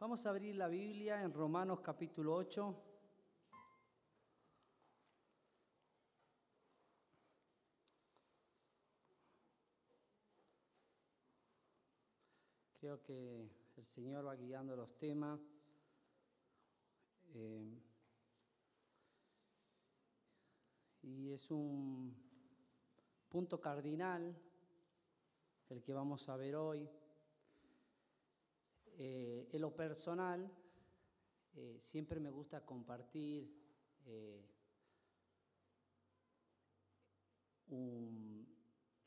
Vamos a abrir la Biblia en Romanos capítulo 8. Creo que el Señor va guiando los temas. Eh, y es un punto cardinal el que vamos a ver hoy. Eh, en lo personal, eh, siempre me gusta compartir eh,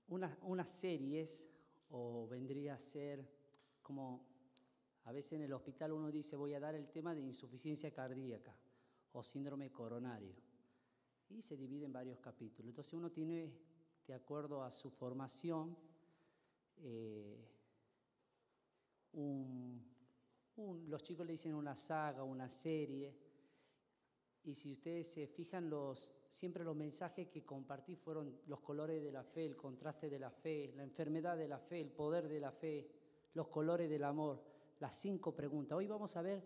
unas series o vendría a ser como a veces en el hospital uno dice voy a dar el tema de insuficiencia cardíaca o síndrome coronario y se divide en varios capítulos. Entonces uno tiene, de acuerdo a su formación, eh, los chicos le dicen una saga, una serie, y si ustedes se fijan, los, siempre los mensajes que compartí fueron los colores de la fe, el contraste de la fe, la enfermedad de la fe, el poder de la fe, los colores del amor, las cinco preguntas. Hoy vamos a ver,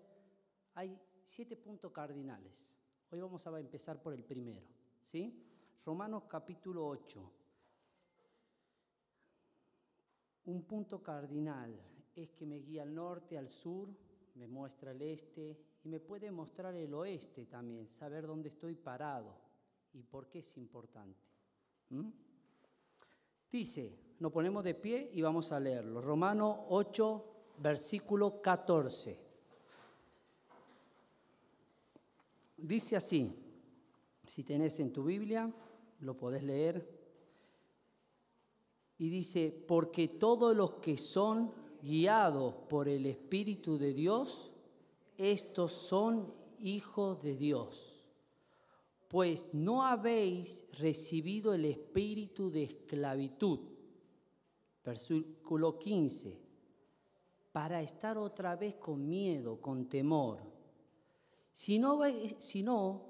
hay siete puntos cardinales. Hoy vamos a empezar por el primero, ¿sí? Romanos capítulo 8. Un punto cardinal es que me guía al norte, al sur, me muestra el este y me puede mostrar el oeste también, saber dónde estoy parado y por qué es importante. ¿Mm? Dice, nos ponemos de pie y vamos a leerlo. Romano 8, versículo 14. Dice así, si tenés en tu Biblia, lo podés leer. Y dice, porque todos los que son guiados por el Espíritu de Dios, estos son hijos de Dios. Pues no habéis recibido el espíritu de esclavitud, versículo 15, para estar otra vez con miedo, con temor, sino, sino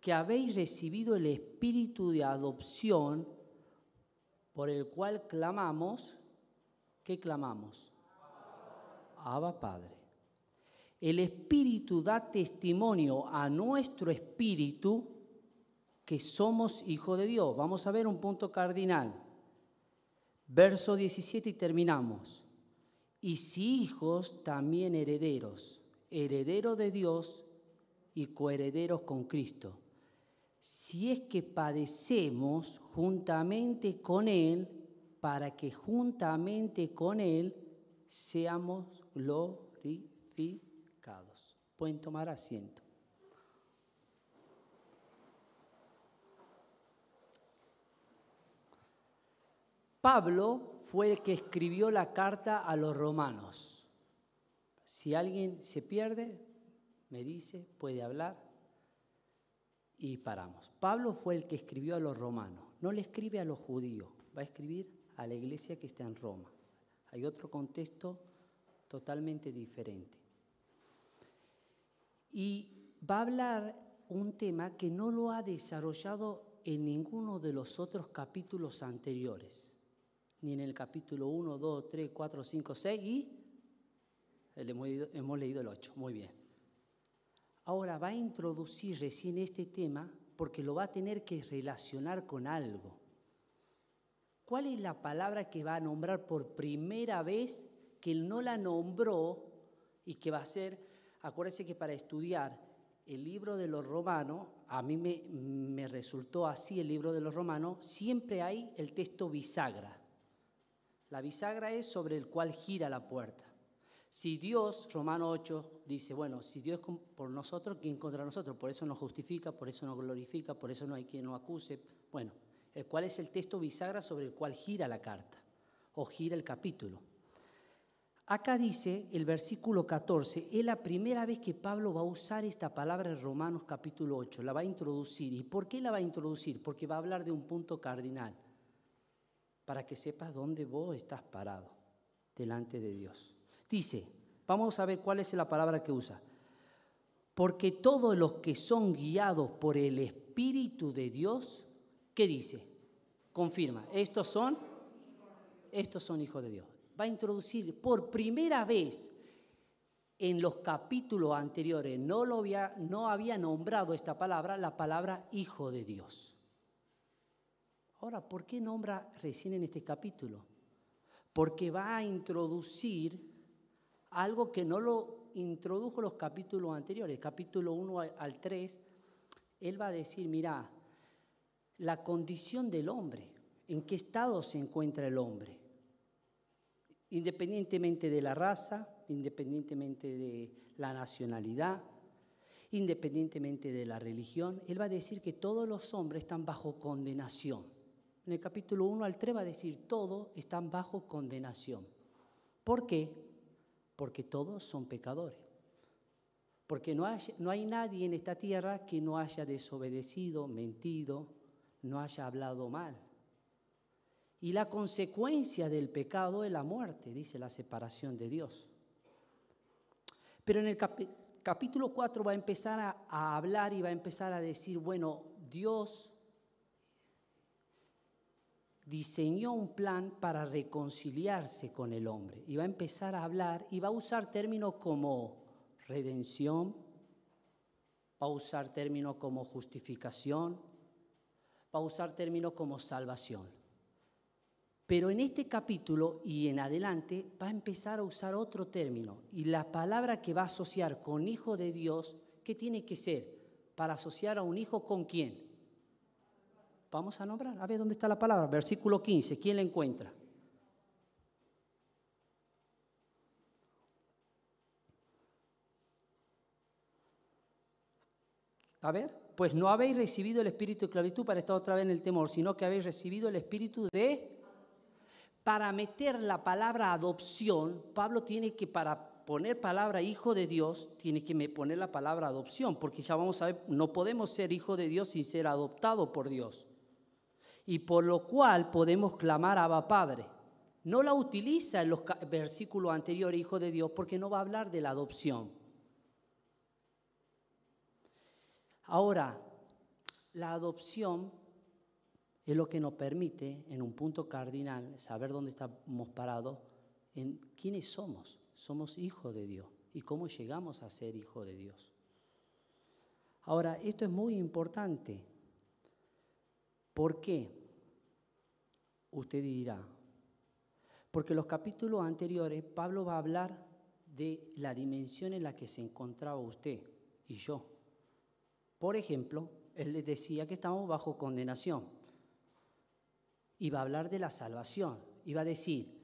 que habéis recibido el espíritu de adopción por el cual clamamos, ¿qué clamamos? Abba Padre. El Espíritu da testimonio a nuestro espíritu que somos hijos de Dios. Vamos a ver un punto cardinal. Verso 17 y terminamos. Y si hijos, también herederos, heredero de Dios y coherederos con Cristo. Si es que padecemos juntamente con Él, para que juntamente con Él seamos glorificados. Pueden tomar asiento. Pablo fue el que escribió la carta a los romanos. Si alguien se pierde, me dice, puede hablar y paramos. Pablo fue el que escribió a los romanos, no le escribe a los judíos, va a escribir a la iglesia que está en Roma. Hay otro contexto totalmente diferente. Y va a hablar un tema que no lo ha desarrollado en ninguno de los otros capítulos anteriores ni en el capítulo 1, 2, 3, 4, 5, 6 y hemos leído, el 8. Muy bien. Ahora va a introducir recién este tema porque lo va a tener que relacionar con algo. ¿Cuál es la palabra que va a nombrar por primera vez que él no la nombró y que va a ser, acuérdense que para estudiar el libro de los romanos, a mí me, me resultó así el libro de los romanos, siempre hay el texto bisagra. La bisagra es sobre el cual gira la puerta. Si Dios, Romano 8, dice, bueno, si Dios es por nosotros, ¿quién contra nosotros? Por eso nos justifica, por eso nos glorifica, por eso no hay quien nos acuse. Bueno, el cual es el texto bisagra sobre el cual gira la carta o gira el capítulo. Acá dice el versículo 14, es la primera vez que Pablo va a usar esta palabra en Romanos capítulo 8, la va a introducir. ¿Y por qué la va a introducir? Porque va a hablar de un punto cardinal para que sepas dónde vos estás parado delante de Dios. Dice, vamos a ver cuál es la palabra que usa. Porque todos los que son guiados por el Espíritu de Dios, ¿qué dice? Confirma, estos son, estos son hijos de Dios. Va a introducir por primera vez en los capítulos anteriores no, lo había, no había nombrado esta palabra, la palabra hijo de Dios. Ahora, ¿por qué nombra recién en este capítulo? Porque va a introducir algo que no lo introdujo los capítulos anteriores, capítulo 1 al 3, él va a decir, mira, la condición del hombre, en qué estado se encuentra el hombre, independientemente de la raza, independientemente de la nacionalidad, independientemente de la religión, él va a decir que todos los hombres están bajo condenación. En el capítulo 1 al 3 va a decir, todos están bajo condenación. ¿Por qué? Porque todos son pecadores. Porque no hay, no hay nadie en esta tierra que no haya desobedecido, mentido, no haya hablado mal. Y la consecuencia del pecado es la muerte, dice la separación de Dios. Pero en el capítulo 4 va a empezar a, a, hablar y va a empezar a decir, bueno, Dios diseñó un plan para reconciliarse con el hombre. Y va a empezar a hablar y va a usar términos como redención, va a usar términos como justificación, va a usar términos como salvación. Pero en este capítulo y en adelante va a empezar a usar otro término. Y la palabra que va a asociar con hijo de Dios, ¿qué tiene que ser? Para asociar a un hijo con quién? Vamos a nombrar. A ver dónde está la palabra. Versículo 15. ¿Quién la encuentra? A ver, pues no habéis recibido el espíritu de esclavitud para estar otra vez en el temor, sino que habéis recibido el espíritu de... Para meter la palabra adopción, Pablo tiene que, para poner palabra hijo de Dios, tiene que poner la palabra adopción, porque ya vamos a ver, no podemos ser hijo de Dios sin ser adoptado por Dios. Y por lo cual podemos clamar a Abba Padre. No la utiliza en los versículos anteriores, hijo de Dios, porque no va a hablar de la adopción. Ahora, la adopción es lo que nos permite, en un punto cardinal, saber dónde estamos parados, en quiénes somos. Somos hijos de Dios y cómo llegamos a ser hijos de Dios. Ahora, esto es muy importante. ¿Por qué? Usted dirá. Porque en los capítulos anteriores Pablo va a hablar de la dimensión en la que se encontraba usted y yo. Por ejemplo, él les decía que estamos bajo condenación. Iba a hablar de la salvación. Iba a decir,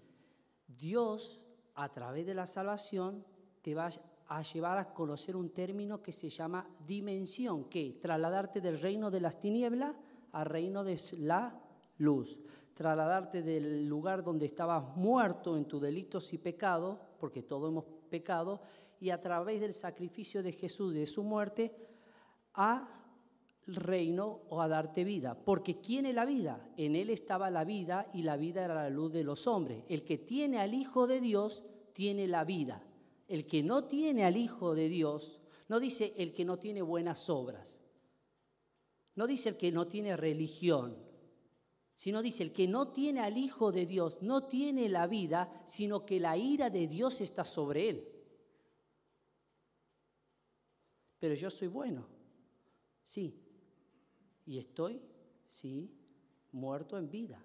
Dios a través de la salvación te va a llevar a conocer un término que se llama dimensión, que trasladarte del reino de las tinieblas al reino de la luz, trasladarte del lugar donde estabas muerto en tus delitos y pecados, porque todos hemos pecado, y a través del sacrificio de Jesús, de su muerte, a reino o a darte vida. Porque ¿quién es la vida? En él estaba la vida y la vida era la luz de los hombres. El que tiene al Hijo de Dios tiene la vida. El que no tiene al Hijo de Dios, no dice el que no tiene buenas obras, no dice el que no tiene religión, sino dice el que no tiene al Hijo de Dios, no tiene la vida, sino que la ira de Dios está sobre él. Pero yo soy bueno. Sí. Y estoy, sí, muerto en vida.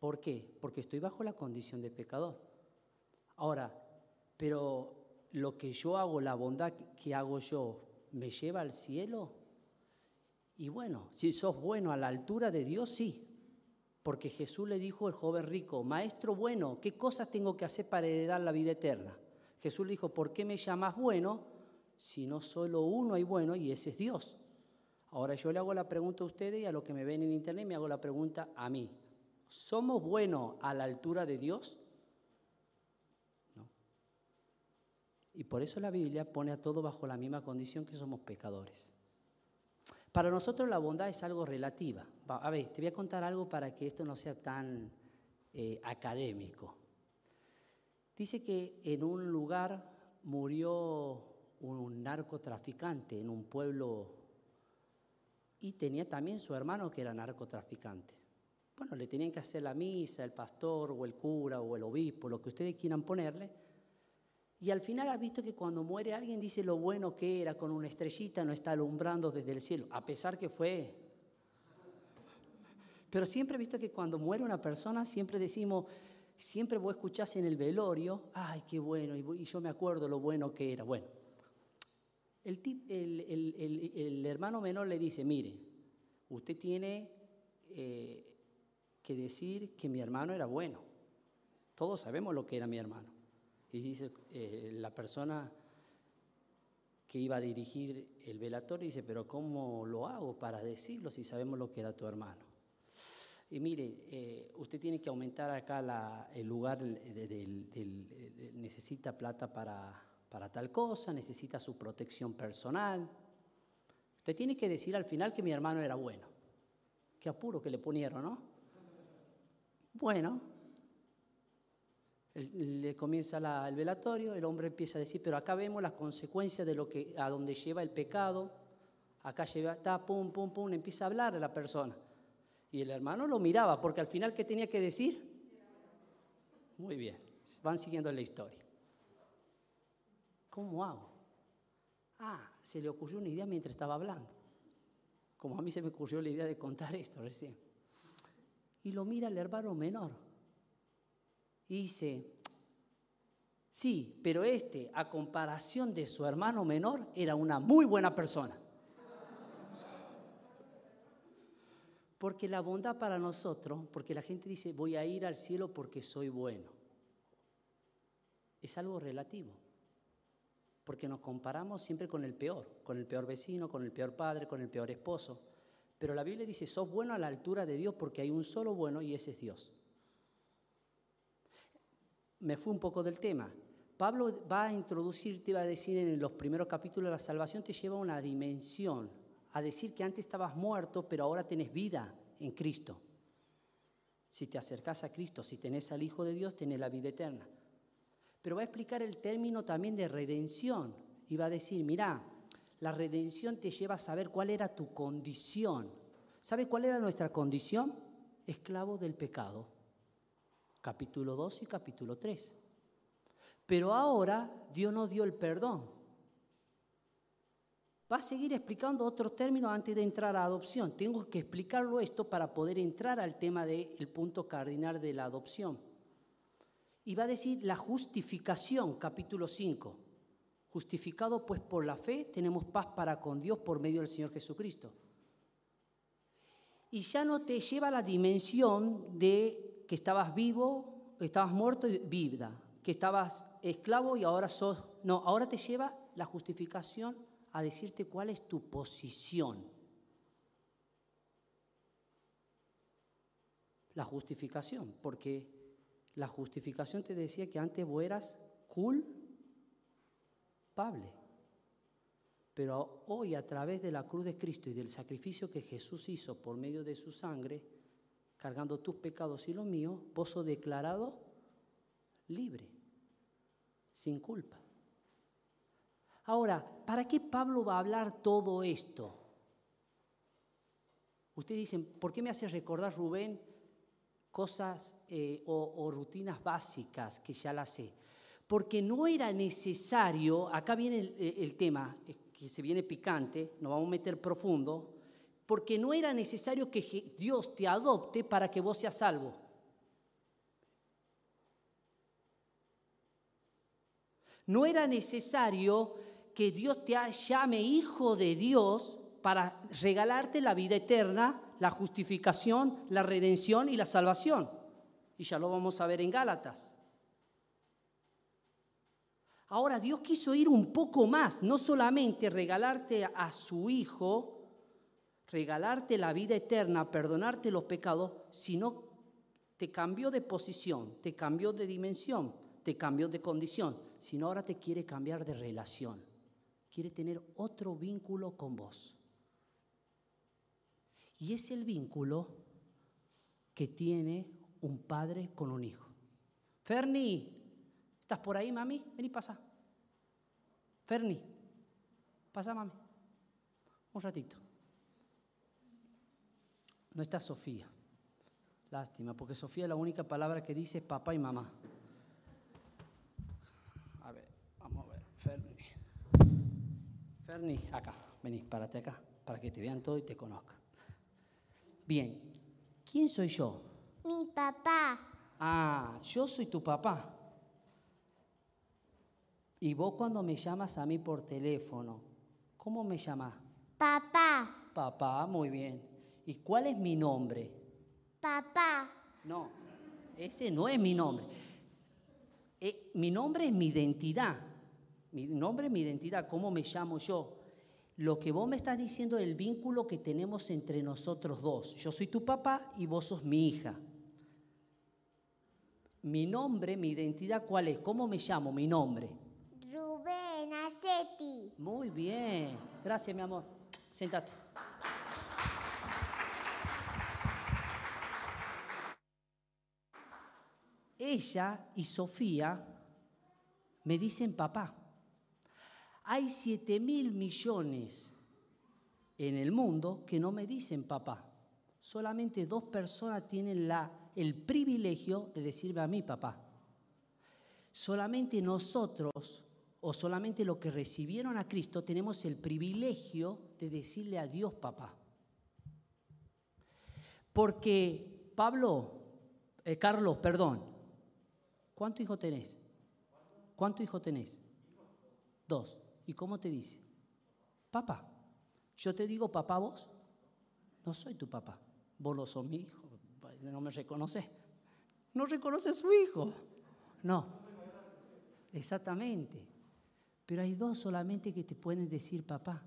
¿Por qué? Porque estoy bajo la condición de pecador. Ahora, pero lo que yo hago, la bondad que hago yo, ¿me lleva al cielo? Y bueno, si sos bueno a la altura de Dios, sí. Porque Jesús le dijo al joven rico, maestro bueno, ¿qué cosas tengo que hacer para heredar la vida eterna? Jesús le dijo, ¿por qué me llamas bueno? si no solo uno hay bueno y ese es Dios. Ahora yo le hago la pregunta a ustedes y a los que me ven en internet me hago la pregunta a mí. ¿Somos buenos a la altura de Dios? No. Y por eso la Biblia pone a todos bajo la misma condición que somos pecadores. Para nosotros la bondad es algo relativa. A ver, te voy a contar algo para que esto no sea tan eh, académico. Dice que en un lugar murió un narcotraficante en un pueblo y tenía también su hermano que era narcotraficante. Bueno, le tenían que hacer la misa, el pastor o el cura o el obispo, lo que ustedes quieran ponerle. Y al final has visto que cuando muere alguien dice lo bueno que era, con una estrellita no está alumbrando desde el cielo, a pesar que fue. Pero siempre he visto que cuando muere una persona, siempre decimos, siempre vos escuchás en el velorio, ay, qué bueno, y yo me acuerdo lo bueno que era. Bueno, el, el, hermano menor le dice, mire, usted tiene eh, que decir que mi hermano era bueno. Todos sabemos lo que era mi hermano. Y dice eh, la persona que iba a dirigir el velatorio, dice, pero ¿cómo lo hago para decirlo si sabemos lo que era tu hermano? Y mire, eh, usted tiene que aumentar acá el lugar, necesita plata para, para tal cosa, necesita su protección personal. Usted tiene que decir al final que mi hermano era bueno. Qué apuro que le ponieron, ¿no? Bueno, le comienza el velatorio, el hombre empieza a decir, pero acá vemos las consecuencias de lo que, a donde lleva el pecado, acá lleva, está, pum, pum, pum, empieza a hablar a la persona. Y el hermano lo miraba, porque al final, ¿qué tenía que decir? Muy bien, van siguiendo la historia. ¿Cómo hago? Ah, se le ocurrió una idea mientras estaba hablando. Como a mí se me ocurrió la idea de contar esto recién. Y lo mira el hermano menor. Y dice, sí, pero este, a comparación de su hermano menor, era una muy buena persona. Porque la bondad para nosotros, porque la gente dice, voy a ir al cielo porque soy bueno, es algo relativo porque nos comparamos siempre con el peor, con el peor vecino, con el peor padre, con el peor esposo. Pero la Biblia dice, sos bueno a la altura de Dios porque hay un solo bueno y ese es Dios. Me fui un poco del tema. Pablo va a introducir, te va a decir en los primeros capítulos, la salvación te lleva a una dimensión, a decir que antes estabas muerto, pero ahora tenés vida en Cristo. Si te acercás a Cristo, si tenés al Hijo de Dios, tenés la vida eterna. Pero va a explicar el término también de redención y va a decir, mira, la redención te lleva a saber cuál era tu condición. ¿Sabe cuál era nuestra condición? Esclavo del pecado. Capítulo 2 y capítulo 3. Pero ahora Dios nos dio el perdón. Va a seguir explicando otros términos antes de entrar a adopción. Tengo que explicarlo esto para poder entrar al tema del punto cardinal de la adopción. Y va a decir la justificación, capítulo 5. Justificado pues por la fe, tenemos paz para con Dios por medio del Señor Jesucristo. Y ya no te lleva a la dimensión de que estabas vivo, estabas muerto y vida, que estabas esclavo y ahora sos... No, ahora te lleva la justificación a decirte cuál es tu posición. La justificación, porque la justificación te decía que antes vos eras culpable. Pero hoy a través de la cruz de Cristo y del sacrificio que Jesús hizo por medio de su sangre, cargando tus pecados y los míos, vos sos declarado libre, sin culpa. Ahora, ¿para qué Pablo va a hablar todo esto? Ustedes dicen, ¿por qué me hace recordar Rubén cosas eh, o, rutinas básicas que ya las sé. Porque no era necesario, acá viene el, eh, el tema, eh, que se viene picante, nos vamos a meter profundo, porque no era necesario que Dios te adopte para que vos seas salvo. No era necesario que Dios te llame hijo de Dios para regalarte la vida eterna la justificación, la redención y la salvación. Y ya lo vamos a ver en Gálatas. Ahora Dios quiso ir un poco más, no solamente regalarte a su Hijo, regalarte la vida eterna, perdonarte los pecados, sino te cambió de posición, te cambió de dimensión, te cambió de condición, sino ahora te quiere cambiar de relación, quiere tener otro vínculo con vos. Y es el vínculo que tiene un padre con un hijo. Ferni, ¿estás por ahí, mami? Vení, pasa. Ferni, pasa, mami. Un ratito. No está Sofía. Lástima, porque Sofía la única palabra que dice es papá y mamá. A ver, Ferni. Ferni, acá, vení, párate acá, para que te vean todo y te conozcan. Bien, ¿quién soy yo? Mi papá. Ah, yo soy tu papá. Y vos cuando me llamas a mí por teléfono, ¿cómo me llamas? Papá. Papá, muy bien. ¿Y cuál es mi nombre? Papá. No, ese no es mi nombre. Eh, mi nombre es mi identidad. Mi nombre es mi identidad, cómo me llamo yo. Lo que vos me estás diciendo es el vínculo que tenemos entre nosotros dos. Yo soy tu papá y vos sos mi hija. Mi nombre, mi identidad, ¿cuál es? ¿Cómo me llamo? Mi nombre. Rubén Acetti. Muy bien. Gracias, mi amor. Sentate. Ella y Sofía me dicen papá. Hay 7 mil millones en el mundo que no me dicen papá. Solamente dos personas tienen la, el privilegio de decirme a mí papá. Solamente nosotros, o solamente los que recibieron a Cristo, tenemos el privilegio de decirle a Dios papá. Porque Pablo, eh, Carlos, perdón, ¿cuántos hijos tenés? ¿Cuántos hijos tenés? Dos. ¿Y cómo te dice? Papá. Yo te digo papá vos. No soy tu papá. Vos no sos mi hijo. No me reconoces. No reconoces a su hijo. No. Exactamente. Pero hay dos solamente que te pueden decir papá.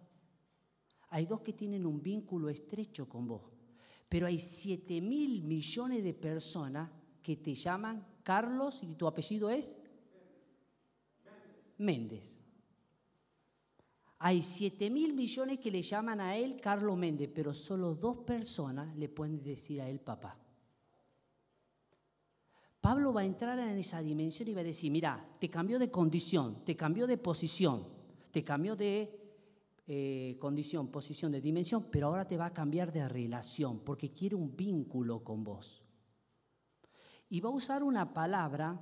Hay dos que tienen un vínculo estrecho con vos. Pero hay siete mil millones de personas que te llaman Carlos y tu apellido es Méndez. Hay 7 mil millones que le llaman a él Carlos Méndez, pero solo dos personas le pueden decir a él papá. Pablo va a entrar en esa dimensión y va a decir, mira, te cambió de condición, te cambió de posición, te cambió de eh, condición, posición, de dimensión, pero ahora te va a cambiar de relación, porque quiere un vínculo con vos. Y va a usar una palabra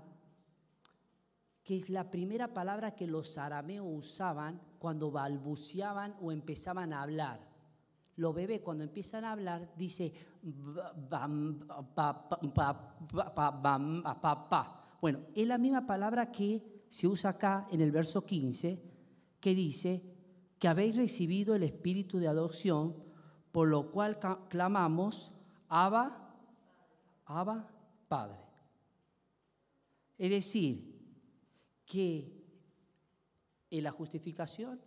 es la primera palabra que los arameos usaban cuando balbuceaban o empezaban a hablar. Los bebés cuando empiezan a hablar dice Bueno, es la misma palabra que se usa acá en el verso 15, que dice que habéis recibido el espíritu de adopción, por lo cual clamamos, Abba, Abba, Padre. Es decir, que en la justificación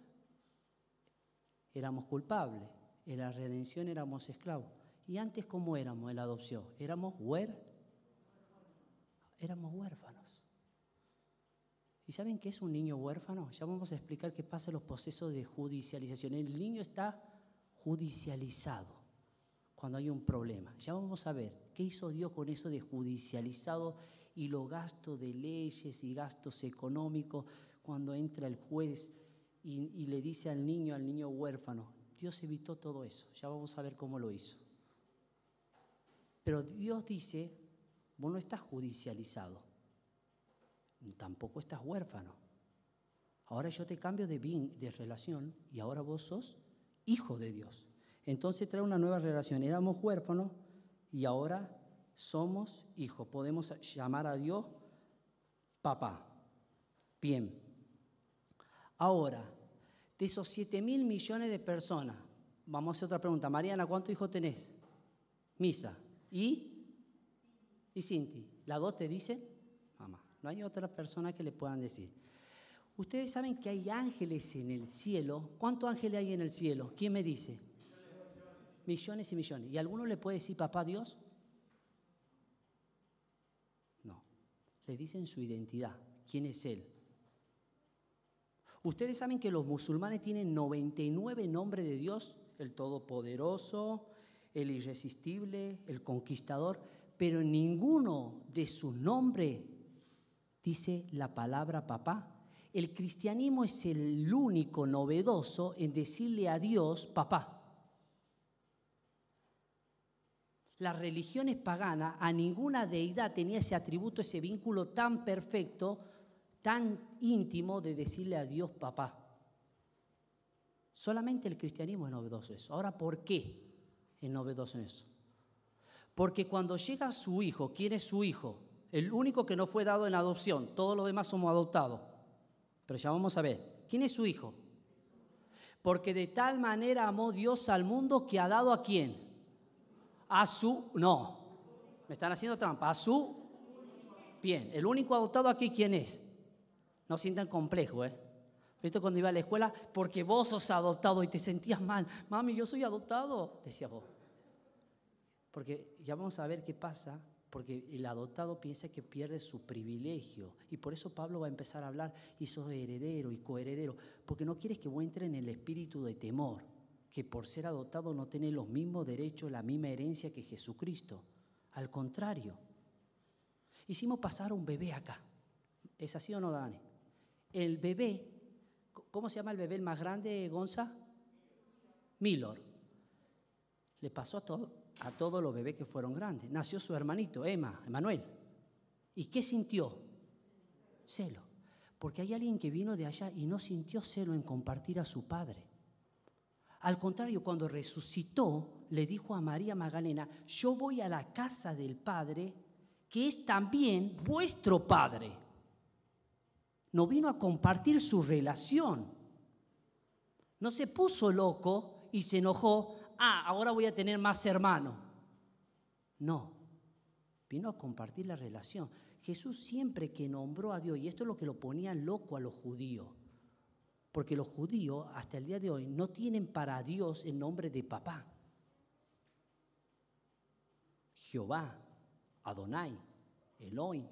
éramos culpables, en la redención éramos esclavos. ¿Y antes cómo éramos en la adopción? Éramos huérfanos. Éramos huérfanos. ¿Y saben qué es un niño huérfano? Ya vamos a explicar qué pasa en los procesos de judicialización. El niño está judicializado cuando hay un problema. Ya vamos a ver qué hizo Dios con eso de judicializado y los gastos de leyes y gastos económicos cuando entra el juez y, le dice al niño, al niño huérfano, Dios evitó todo eso, ya vamos a ver cómo lo hizo. Pero Dios dice, vos no estás judicializado, tampoco estás huérfano. Ahora yo te cambio de, de relación y ahora vos sos hijo de Dios. Entonces trae una nueva relación. Éramos huérfanos y ahora somos hijos. Podemos llamar a Dios papá. Bien. Ahora, de esos 7 mil millones de personas, vamos a hacer otra pregunta. Mariana, ¿cuántos hijos tenés? Misa. ¿Y? ¿Y Cinti? ¿La dos te dicen? Mamá. No hay otra persona que le puedan decir. Ustedes saben que hay ángeles en el cielo. ¿Cuántos ángeles hay en el cielo? ¿Quién me dice? Millones y millones. ¿Y alguno le puede decir papá Dios? Le dicen su identidad, quién es Él. Ustedes saben que los musulmanes tienen 99 nombres de Dios, el Todopoderoso, el Irresistible, el Conquistador, pero ninguno de sus nombres dice la palabra papá. El cristianismo es el único novedoso en decirle a Dios papá. Las religiones paganas, a ninguna deidad tenía ese atributo, ese vínculo tan perfecto tan íntimo de decirle a Dios papá. Solamente el cristianismo es novedoso eso. Ahora, ¿por qué es novedoso eso? Porque cuando llega su hijo, ¿quién es su hijo? El único que no fue dado en adopción, todos los demás somos adoptados. Pero ya vamos a ver, ¿quién es su hijo? Porque de tal manera amó Dios al mundo que ha dado a quién? A su, no, me están haciendo trampa, a su, bien, el único adoptado aquí, ¿quién es? No sientan complejo, ¿eh? ¿Viste cuando iba a la escuela? Porque vos sos adoptado y te sentías mal. Mami, yo soy adoptado, decía vos. Porque ya vamos a ver qué pasa, porque el adoptado piensa que pierde su privilegio. Y por eso Pablo va a empezar a hablar, y sos heredero y coheredero, porque no quieres que vos entre en el espíritu de temor, que por ser adoptado no tenés los mismos derechos, la misma herencia que Jesucristo. Al contrario, hicimos pasar un bebé acá. ¿Es así o no, Dani? El bebé ¿Cómo se llama el bebé el más grande, Gonza? Milor. Le pasó a, todo, a todos los bebés que fueron grandes. Nació su hermanito, Emma, Emanuel. ¿Y qué sintió? Celo. Porque hay alguien que vino de allá y no sintió celo en compartir a su padre. Al contrario, cuando resucitó, le dijo a María Magdalena, yo voy a la casa del Padre, que es también vuestro Padre no vino a compartir su relación. No se puso loco y se enojó, ah, ahora voy a tener más hermanos. No, vino a compartir la relación. Jesús siempre que nombró a Dios, y esto es lo que lo ponía loco a los judíos, porque los judíos hasta el día de hoy no tienen para Dios el nombre de papá. Jehová, Adonai, Elohim,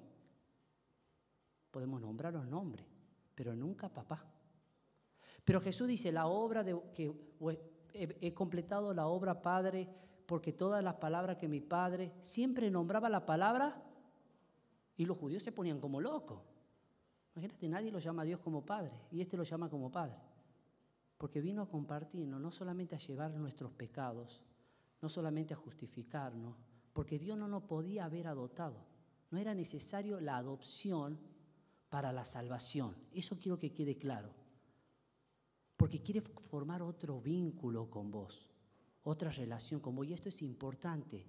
podemos nombrar los nombres, pero nunca papá. Pero Jesús dice, la obra de que he, completado la obra Padre, porque todas las palabras que mi Padre siempre nombraba la palabra y los judíos se ponían como locos. Imagínate, nadie lo llama a Dios como Padre y este lo llama como Padre. Porque vino a compartirnos, no solamente a llevar nuestros pecados, no solamente a justificarnos, porque Dios no nos podía haber adoptado. No era necesario la adopción para la salvación. Eso quiero que quede claro. Porque quiere formar otro vínculo con vos, otra relación con vos. Y esto es importante.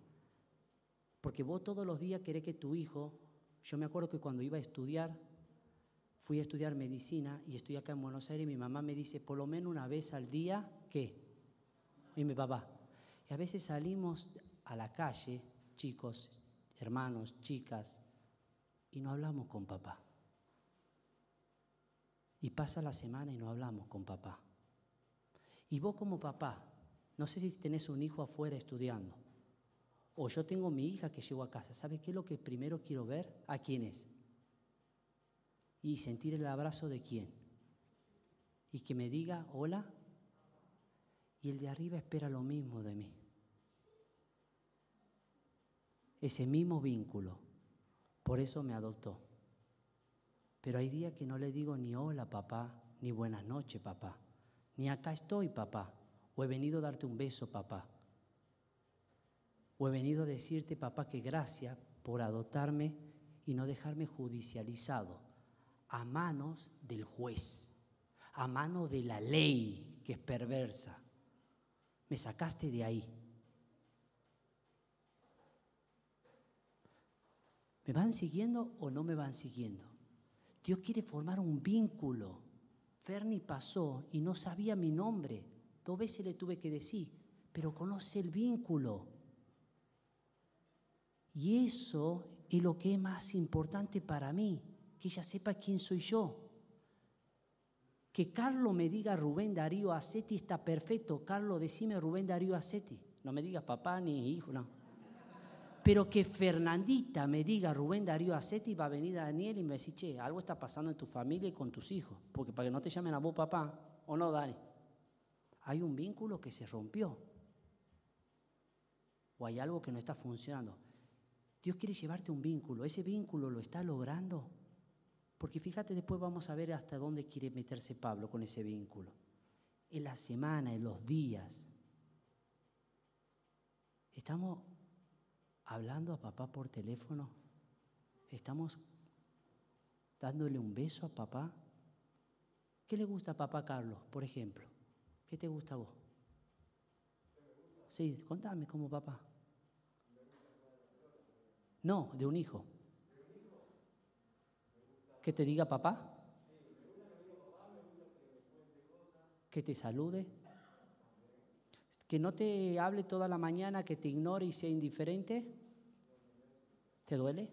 Porque vos todos los días querés que tu hijo, yo me acuerdo que cuando iba a estudiar, fui a estudiar medicina y estoy acá en Buenos Aires y mi mamá me dice, por lo menos una vez al día, ¿qué? Y mi papá. Y a veces salimos a la calle, chicos, hermanos, chicas, y no hablamos con papá. Y pasa la semana y no hablamos con papá. Y vos como papá, no sé si tenés un hijo afuera estudiando, o yo tengo mi hija que llegó a casa, ¿sabes qué es lo que primero quiero ver? ¿A quién es? Y sentir el abrazo de quién. Y que me diga, hola. Y el de arriba espera lo mismo de mí. Ese mismo vínculo. Por eso me adoptó. Pero hay días que no le digo ni hola papá, ni buenas noches papá, ni acá estoy papá, o he venido a darte un beso papá, o he venido a decirte papá que gracias por adoptarme y no dejarme judicializado a manos del juez, a manos de la ley que es perversa. Me sacaste de ahí. ¿Me van siguiendo o no me van siguiendo? Dios quiere formar un vínculo. Ferni pasó y no sabía mi nombre. Dos veces le tuve que decir, pero conoce el vínculo. Y eso es lo que es más importante para mí, que ella sepa quién soy yo. Que Carlos me diga Rubén Darío Aceti está perfecto. Carlos, decime Rubén Darío Aceti. No me digas papá ni hijo, no. Pero que Fernandita me diga, Rubén Darío Aceti, va a venir a Daniel y me dice, che, algo está pasando en tu familia y con tus hijos. Porque para que no te llamen a vos papá, o no, Dani. Hay un vínculo que se rompió. O hay algo que no está funcionando. Dios quiere llevarte un vínculo. ¿Ese vínculo lo está logrando? Porque fíjate, después vamos a ver hasta dónde quiere meterse Pablo con ese vínculo. En la semana, en los días. Estamos hablando a papá por teléfono? ¿Estamos dándole un beso a papá. ¿Qué le gusta a papá Carlos, por ejemplo? ¿Qué te gusta a vos? Sí, contame como papá. No, de un hijo. ¿Que te diga papá? ¿Que te salude? ¿Que no te hable toda la mañana, que te ignore y sea indiferente? ¿Te duele?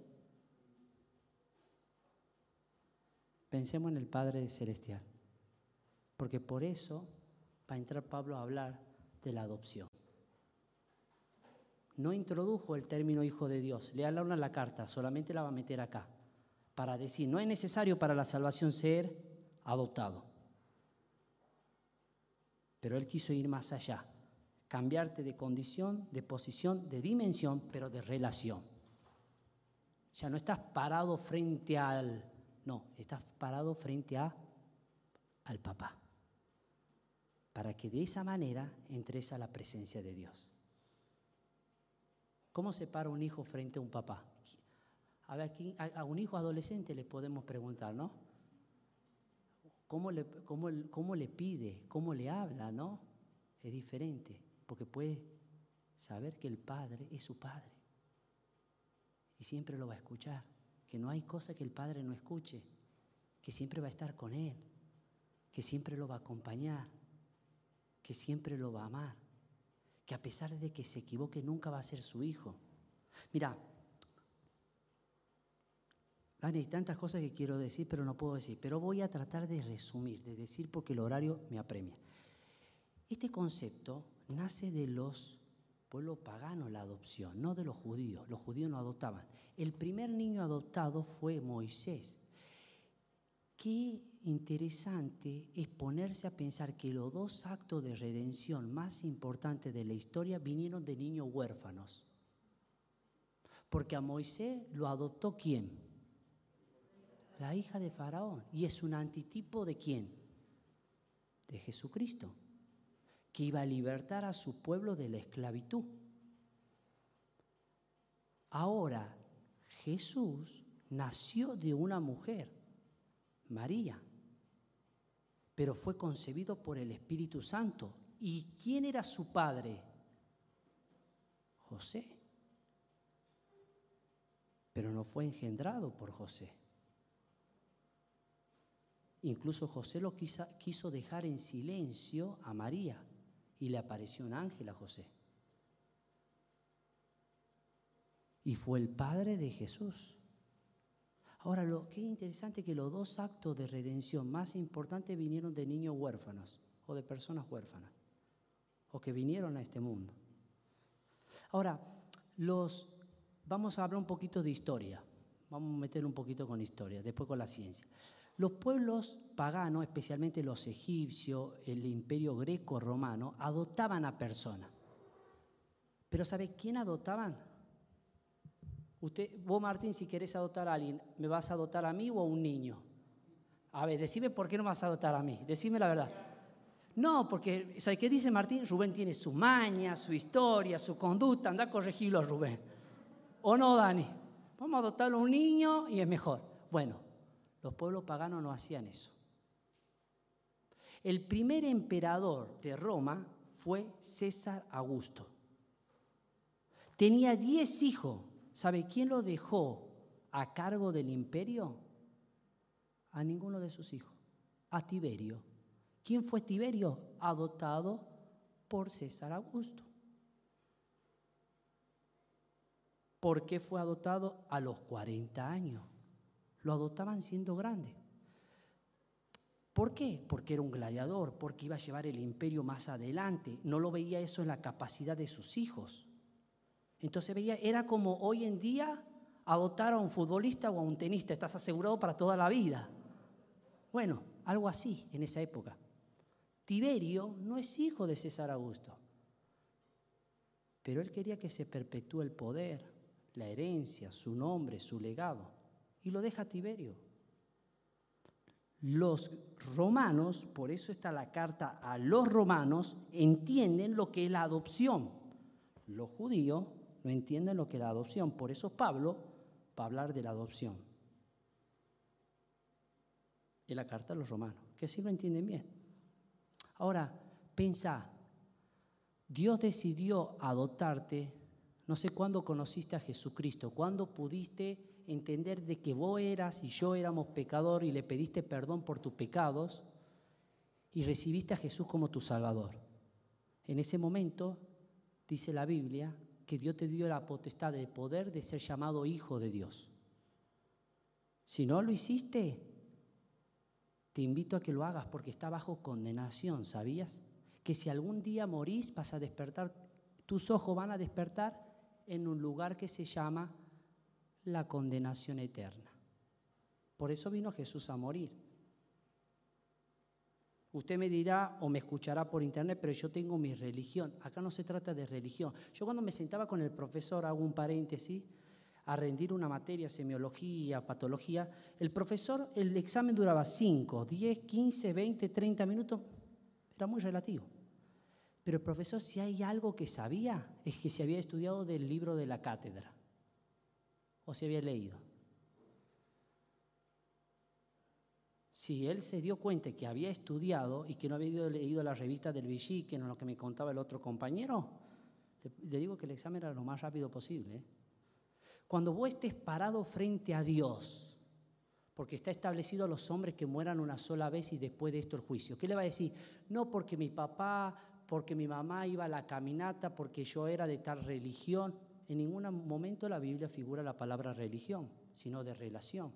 Pensemos en el Padre Celestial, porque por eso va a entrar Pablo a hablar de la adopción. No introdujo el término hijo de Dios, le una la carta, solamente la va a meter acá, para decir, no es necesario para la salvación ser adoptado. Pero él quiso ir más allá, cambiarte de condición, de posición, de dimensión, pero de relación. Ya no estás parado frente al no, estás parado frente a, al papá. Para que de esa manera entres a la presencia de Dios. ¿Cómo se para un hijo frente a un papá? A, ver, a, un hijo adolescente le podemos preguntar, ¿no? ¿Cómo le, cómo, ¿Cómo le pide? ¿Cómo le habla? ¿No? Es diferente, porque puede saber que el padre es su padre y siempre lo va a escuchar que no hay cosa que el Padre no escuche, que siempre va a estar con Él, que siempre lo va a acompañar, que siempre lo va a amar, que a pesar de que se equivoque nunca va a ser su hijo. Mira, hay tantas cosas que quiero decir, pero no puedo decir, pero voy a tratar de resumir, de decir porque el horario me apremia. Este concepto nace de los pueblo pagano la adopción, no de los judíos. Los judíos no adoptaban. El primer niño adoptado fue Moisés. Qué interesante es ponerse a pensar que los dos actos de redención más importantes de la historia vinieron de niños huérfanos. Porque a Moisés lo adoptó quién? La hija de Faraón. Y es un antitipo de quién? De Jesucristo que iba a libertar a su pueblo de la esclavitud. Ahora, Jesús nació de una mujer, María, pero fue concebido por el Espíritu Santo. ¿Y quién era su padre? José. Pero no fue engendrado por José. Incluso José lo quiso, dejar en silencio a María y le apareció un ángel a José. Y fue el padre de Jesús. Ahora, lo que es interesante es que los dos actos de redención más importantes vinieron de niños huérfanos o de personas huérfanas, o que vinieron a este mundo. Ahora, los, vamos a hablar un poquito de historia, vamos a meter un poquito con historia, después con la ciencia. Los pueblos paganos, especialmente los egipcios, el imperio greco-romano, adoptaban a personas. Pero ¿sabe quién adoptaban? Usted, vos Martín, si querés adoptar a alguien, ¿me vas a adoptar a mí o a un niño? A ver, decime por qué no vas a adoptar a mí. Decime la verdad. No, porque, ¿sabe qué dice Martín? Rubén tiene su maña, su historia, su conducta. Anda a corregirlo Rubén. ¿O no, Dani? Vamos a adoptarlo a un niño y es mejor. Bueno, los pueblos paganos no hacían eso. El primer emperador de Roma fue César Augusto. Tenía diez hijos. ¿Sabe quién lo dejó a cargo del imperio? A ninguno de sus hijos. A Tiberio. ¿Quién fue Tiberio? Adoptado por César Augusto. ¿Por qué fue adoptado a los 40 años? Lo adoptaban siendo grande. ¿Por qué? Porque era un gladiador, porque iba a llevar el imperio más adelante. No lo veía eso en la capacidad de sus hijos. Entonces veía, era como hoy en día adoptar a un futbolista o a un tenista, estás asegurado para toda la vida. Bueno, algo así en esa época. Tiberio no es hijo de César Augusto, pero él quería que se perpetúe el poder, la herencia, su nombre, su legado y lo deja Tiberio. Los romanos, por eso está la carta a los romanos, entienden lo que es la adopción. Los judíos no entienden lo que es la adopción. Por eso Pablo va a hablar de la adopción. Es la carta a los romanos, que sí lo entienden bien. Ahora, pensa, Dios decidió adoptarte, no sé cuándo conociste a Jesucristo, cuándo pudiste entender de que vos eras y yo éramos pecador y le pediste perdón por tus pecados y recibiste a Jesús como tu Salvador. En ese momento, dice la Biblia, que Dios te dio la potestad de poder de ser llamado hijo de Dios. Si no lo hiciste, te invito a que lo hagas porque está bajo condenación, ¿sabías? Que si algún día morís vas a despertar, tus ojos van a despertar en un lugar que se llama la condenación eterna. Por eso vino Jesús a morir. Usted me dirá o me escuchará por internet, pero yo tengo mi religión. Acá no se trata de religión. Yo cuando me sentaba con el profesor, hago un paréntesis, a rendir una materia, semiología, patología, el profesor, el examen duraba 5, 10, 15, 20, 30 minutos, era muy relativo. Pero el profesor, si hay algo que sabía, es que se había estudiado del libro de la cátedra, o se había leído. Si él se dio cuenta que había estudiado y que no había leído la revista del Vichy, que no lo que me contaba el otro compañero, le, digo que el examen era lo más rápido posible. Cuando vos estés parado frente a Dios, porque está establecido a los hombres que mueran una sola vez y después de esto el juicio, ¿qué le va a decir? No porque mi papá, porque mi mamá iba a la caminata, porque yo era de tal religión. En ningún momento la Biblia figura la palabra religión, sino de relación.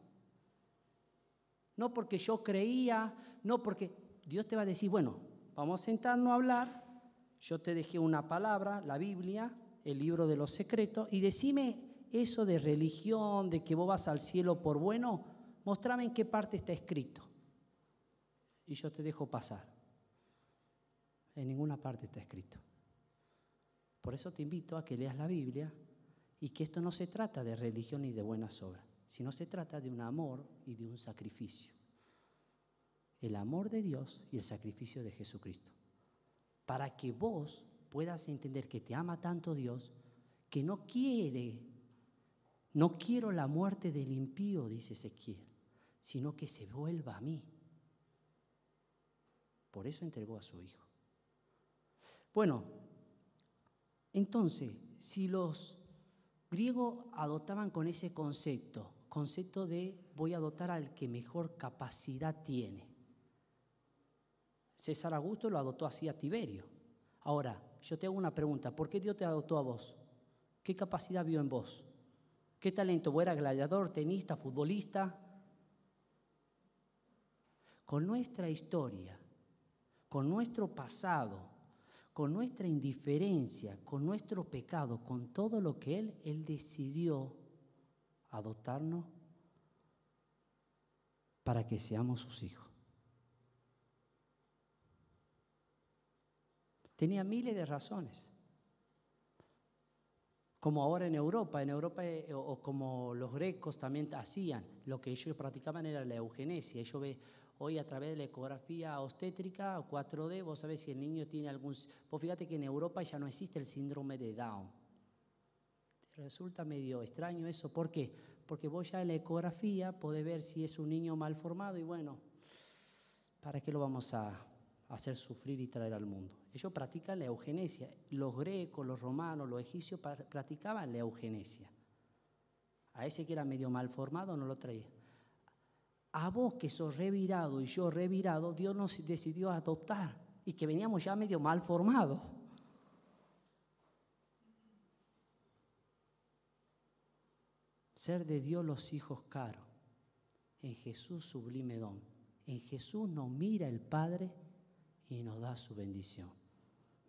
No porque yo creía, no porque Dios te va a decir, bueno, vamos a sentarnos a hablar, yo te dejé una palabra, la Biblia, el libro de los secretos, y decime eso de religión, de que vos vas al cielo por bueno, mostrame en qué parte está escrito. Y yo te dejo pasar. En ninguna parte está escrito. Por eso te invito a que leas la Biblia y que esto no se trata de religión ni de buenas obras sino se trata de un amor y de un sacrificio. El amor de Dios y el sacrificio de Jesucristo. Para que vos puedas entender que te ama tanto Dios, que no quiere, no quiero la muerte del impío, dice Ezequiel, sino que se vuelva a mí. Por eso entregó a su Hijo. Bueno, entonces, si los griegos adoptaban con ese concepto, concepto de voy a dotar al que mejor capacidad tiene. César Augusto lo adoptó así a Tiberio. Ahora, yo te hago una pregunta, ¿por qué Dios te adoptó a vos? ¿Qué capacidad vio en vos? ¿Qué talento? ¿Vos eras gladiador, tenista, futbolista? Con nuestra historia, con nuestro pasado, con nuestra indiferencia, con nuestro pecado, con todo lo que Él, Él decidió adoptarnos para que seamos sus hijos. Tenía miles de razones. Como ahora en Europa, en Europa eh, o, como los grecos también hacían, lo que ellos practicaban era la eugenesia. Ellos hoy a través de la ecografía obstétrica o 4D, vos sabés si el niño tiene algún... Pues fíjate que en Europa ya no existe el síndrome de Down Resulta medio extraño eso. ¿Por qué? Porque vos ya en la ecografía podés ver si es un niño mal formado y bueno, ¿para qué lo vamos a hacer sufrir y traer al mundo? Ellos practican la eugenesia. Los grecos, los romanos, los egipcios practicaban la eugenesia. A ese que era medio mal formado no lo traía. A vos que sos revirado y yo revirado, Dios nos decidió adoptar y que veníamos ya medio mal formados. Ser de Dios los hijos caros. En Jesús sublime don. En Jesús nos mira el Padre y nos da su bendición.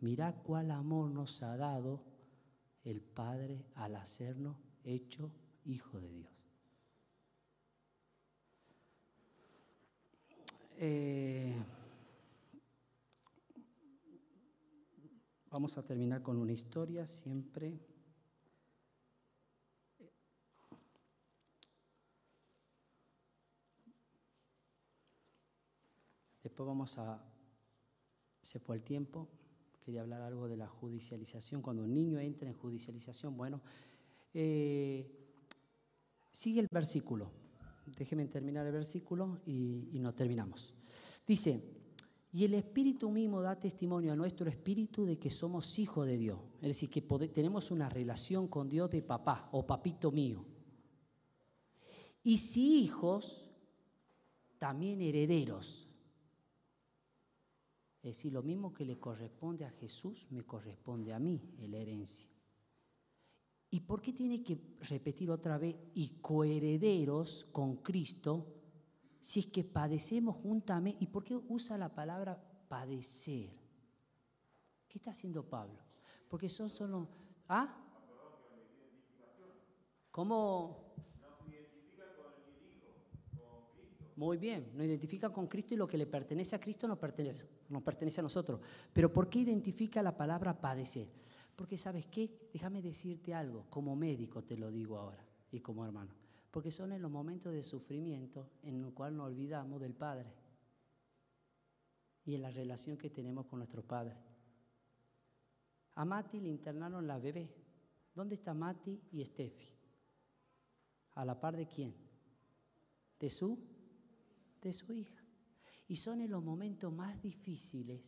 Mirá cuál amor nos ha dado el Padre al hacernos hecho hijo de Dios. Eh, vamos a terminar con una historia siempre. Después vamos a... Se fue el tiempo, quería hablar algo de la judicialización. Cuando un niño entra en judicialización, bueno, eh, sigue el versículo. Déjeme terminar el versículo y, y no terminamos. Dice, y el Espíritu mismo da testimonio a nuestro espíritu de que somos hijos de Dios. Es decir, que tenemos una relación con Dios de papá o papito mío. Y si hijos, también herederos. Es decir, lo mismo que le corresponde a Jesús, me corresponde a mí, la herencia. ¿Y por qué tiene que repetir otra vez y coherederos con Cristo si es que padecemos juntamente? ¿Y por qué usa la palabra padecer? ¿Qué está haciendo Pablo? Porque son solo... ¿Ah? ¿Cómo? Muy bien, nos identifica con Cristo y lo que le pertenece a Cristo nos pertenece, nos pertenece a nosotros. Pero ¿por qué identifica la palabra padecer? Porque sabes qué, déjame decirte algo, como médico te lo digo ahora y como hermano. Porque son en los momentos de sufrimiento en los cuales nos olvidamos del Padre y en la relación que tenemos con nuestro Padre. A Mati le internaron la bebé. ¿Dónde está Mati y Steffi? ¿A la par de quién? ¿De su? de su hija. Y son en los momentos más difíciles,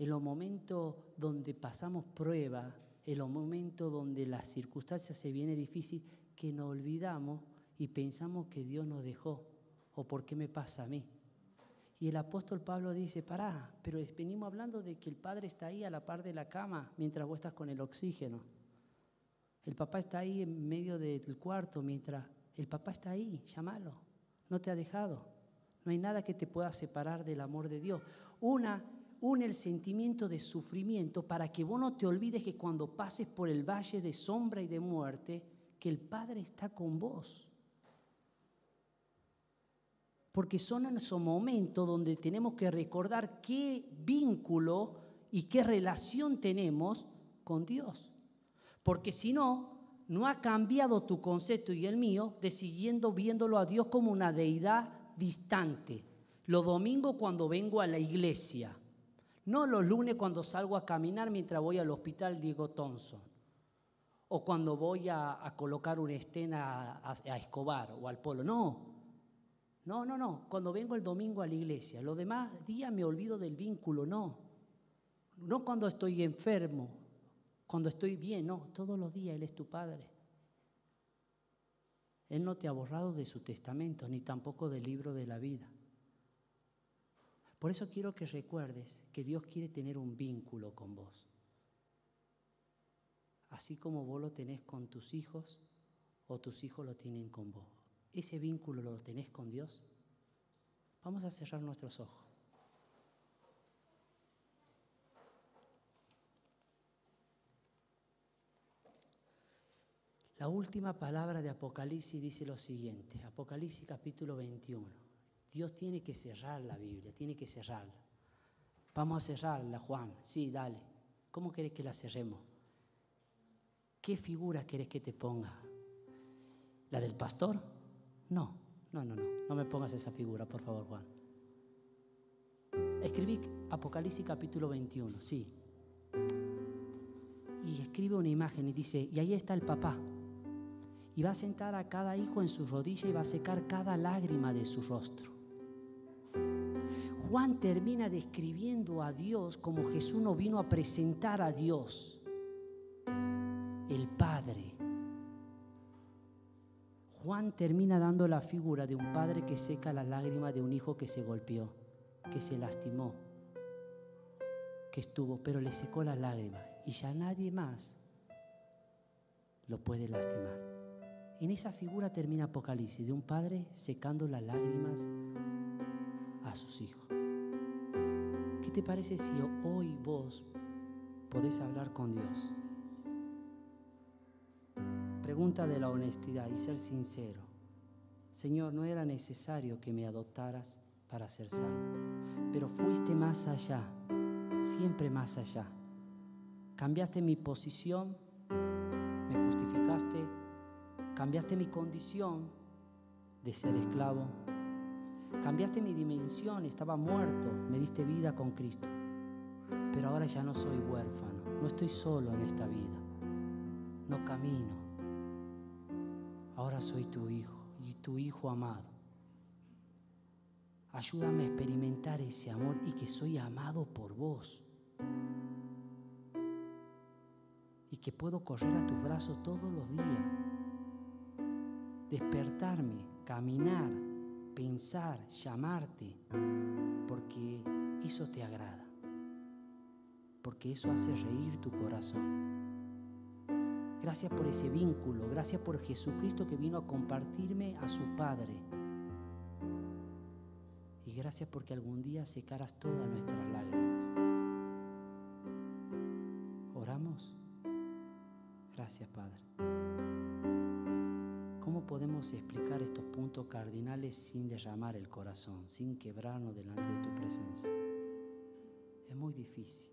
en los momentos donde pasamos prueba, en los momentos donde las circunstancias se viene difícil, que nos olvidamos y pensamos que Dios nos dejó o por qué me pasa a mí. Y el apóstol Pablo dice, pará, pero venimos hablando de que el padre está ahí a la par de la cama mientras vos estás con el oxígeno. El papá está ahí en medio del cuarto mientras el papá está ahí, llámalo no te ha dejado. No hay nada que te pueda separar del amor de Dios. Una, une el sentimiento de sufrimiento para que vos no te olvides que cuando pases por el valle de sombra y de muerte, que el Padre está con vos. Porque son en esos momentos donde tenemos que recordar qué vínculo y qué relación tenemos con Dios. Porque si no, no ha cambiado tu concepto y el mío de siguiendo viéndolo a Dios como una deidad distante. Los domingos cuando vengo a la iglesia, no los lunes cuando salgo a caminar mientras voy al hospital Diego Thompson, o cuando voy a, colocar una escena a, a Escobar o al Polo. No, no, no, no. Cuando vengo el domingo a la iglesia, los demás días me olvido del vínculo, no. No cuando estoy enfermo, cuando estoy bien, no, todos los días Él es tu Padre. Él no te ha borrado de su testamento, ni tampoco del libro de la vida. Por eso quiero que recuerdes que Dios quiere tener un vínculo con vos. Así como vos lo tenés con tus hijos o tus hijos lo tienen con vos. ¿Ese vínculo lo tenés con Dios? Vamos a cerrar nuestros ojos. La última palabra de Apocalipsis dice lo siguiente, Apocalipsis capítulo 21. Dios tiene que cerrar la Biblia, tiene que cerrarla. Vamos a cerrarla, Juan. Sí, dale. ¿Cómo querés que la cerremos? ¿Qué figura querés que te ponga? ¿La del pastor? No, no, no, no. No me pongas esa figura, por favor, Juan. Escribí Apocalipsis capítulo 21, sí. Y escribe una imagen y dice, y ahí está el papá y va a sentar a cada hijo en su rodilla y va a secar cada lágrima de su rostro. Juan termina describiendo a Dios como Jesús no vino a presentar a Dios, el Padre. Juan termina dando la figura de un padre que seca la lágrima de un hijo que se golpeó, que se lastimó, que estuvo, pero le secó la lágrima y ya nadie más lo puede lastimar. En esa figura termina Apocalipsis, de un padre secando las lágrimas a sus hijos. ¿Qué te parece si hoy vos podés hablar con Dios? Pregunta de la honestidad y ser sincero. Señor, no era necesario que me adoptaras para ser salvo, pero fuiste más allá, siempre más allá. Cambiaste mi posición Cambiaste mi condición de ser esclavo. Cambiaste mi dimensión, estaba muerto, me diste vida con Cristo. Pero ahora ya no soy huérfano, no estoy solo en esta vida, no camino. Ahora soy tu hijo y tu Hijo amado. Ayúdame a experimentar ese amor y que soy amado por vos. Y que puedo correr a tus brazos todos los días. Despertarme, caminar, pensar, llamarte, porque eso te agrada. Porque eso hace reír tu corazón. Gracias por ese vínculo, gracias por Jesucristo que vino a compartirme a su Padre. Y gracias porque algún día secarás todas nuestras lágrimas. Oramos. Gracias, Padre. ¿Cómo podemos explicar estos puntos cardinales sin derramar el corazón, sin quebrarnos delante de tu presencia? Es muy difícil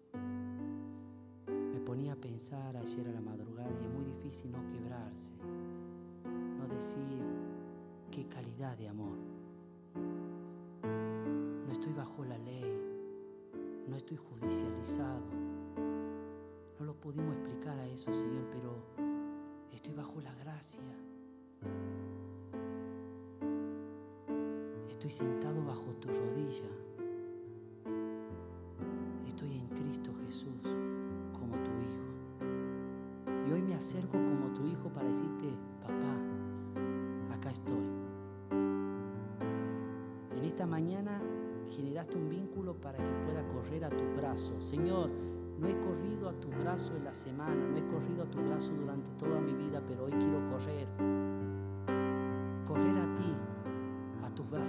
ponía a pensar ayer a la madrugada y es muy difícil no quebrarse, no decir qué calidad de amor. No estoy bajo la ley, no estoy judicializado. No lo pudimos explicar a eso, Señor, pero estoy bajo la gracia. Estoy sentado bajo tu rodilla. Estoy en Cristo Jesús acerco como tu hijo para decirte, papá, acá estoy. En esta mañana generaste un vínculo para que pueda correr a tus brazos. Señor, no he corrido a tus brazos en la semana, no he corrido a tus brazos durante toda mi vida, pero hoy quiero. Correr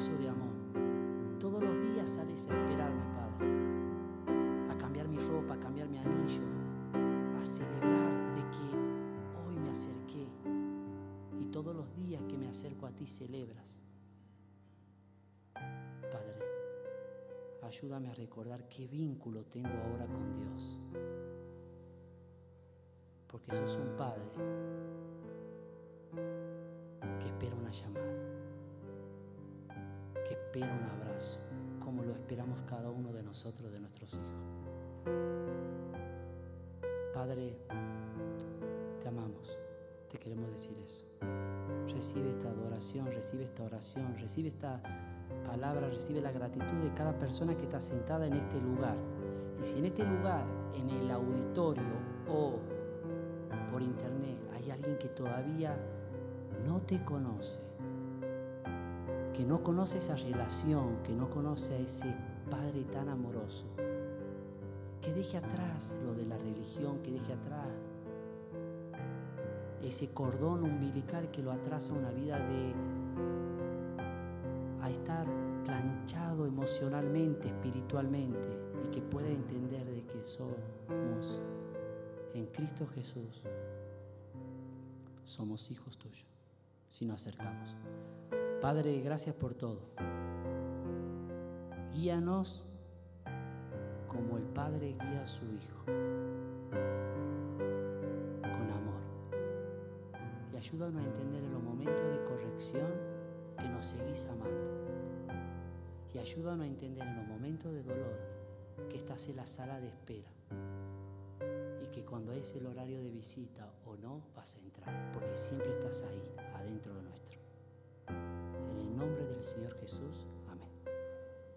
de amor. Todos los días sales a esperarme, Padre, a cambiar mi ropa, a cambiar mi anillo, a celebrar días que me acerco a ti celebras. Padre, ayúdame a recordar qué vínculo tengo ahora con Dios. Porque sos un Padre que espera una llamada, espera un abrazo, como lo esperamos cada uno de nosotros, de nuestros hijos. Padre, te amamos, te queremos decir eso recibe esta adoración, recibe esta oración, recibe esta palabra, recibe la gratitud de cada persona que está sentada en este lugar. Y si en este lugar, en el auditorio o por internet, hay alguien que todavía no te conoce, que no conoce esa relación, que no conoce a ese Padre tan amoroso, que deje atrás lo de la religión, que deje atrás ese cordón umbilical que lo atrasa una vida de a estar planchado emocionalmente, espiritualmente y que pueda entender de que somos en Cristo Jesús somos hijos tuyos si nos acercamos. Padre, gracias por todo. Guíanos como el Padre guía a su Hijo. ayúdanos a entender en los momentos de corrección que nos seguís amando. Y ayúdanos a entender en los momentos de dolor que estás en la sala de espera. Y que cuando es el horario de visita o no, vas a entrar. Porque siempre estás ahí, adentro de nuestro. Del Señor Jesús.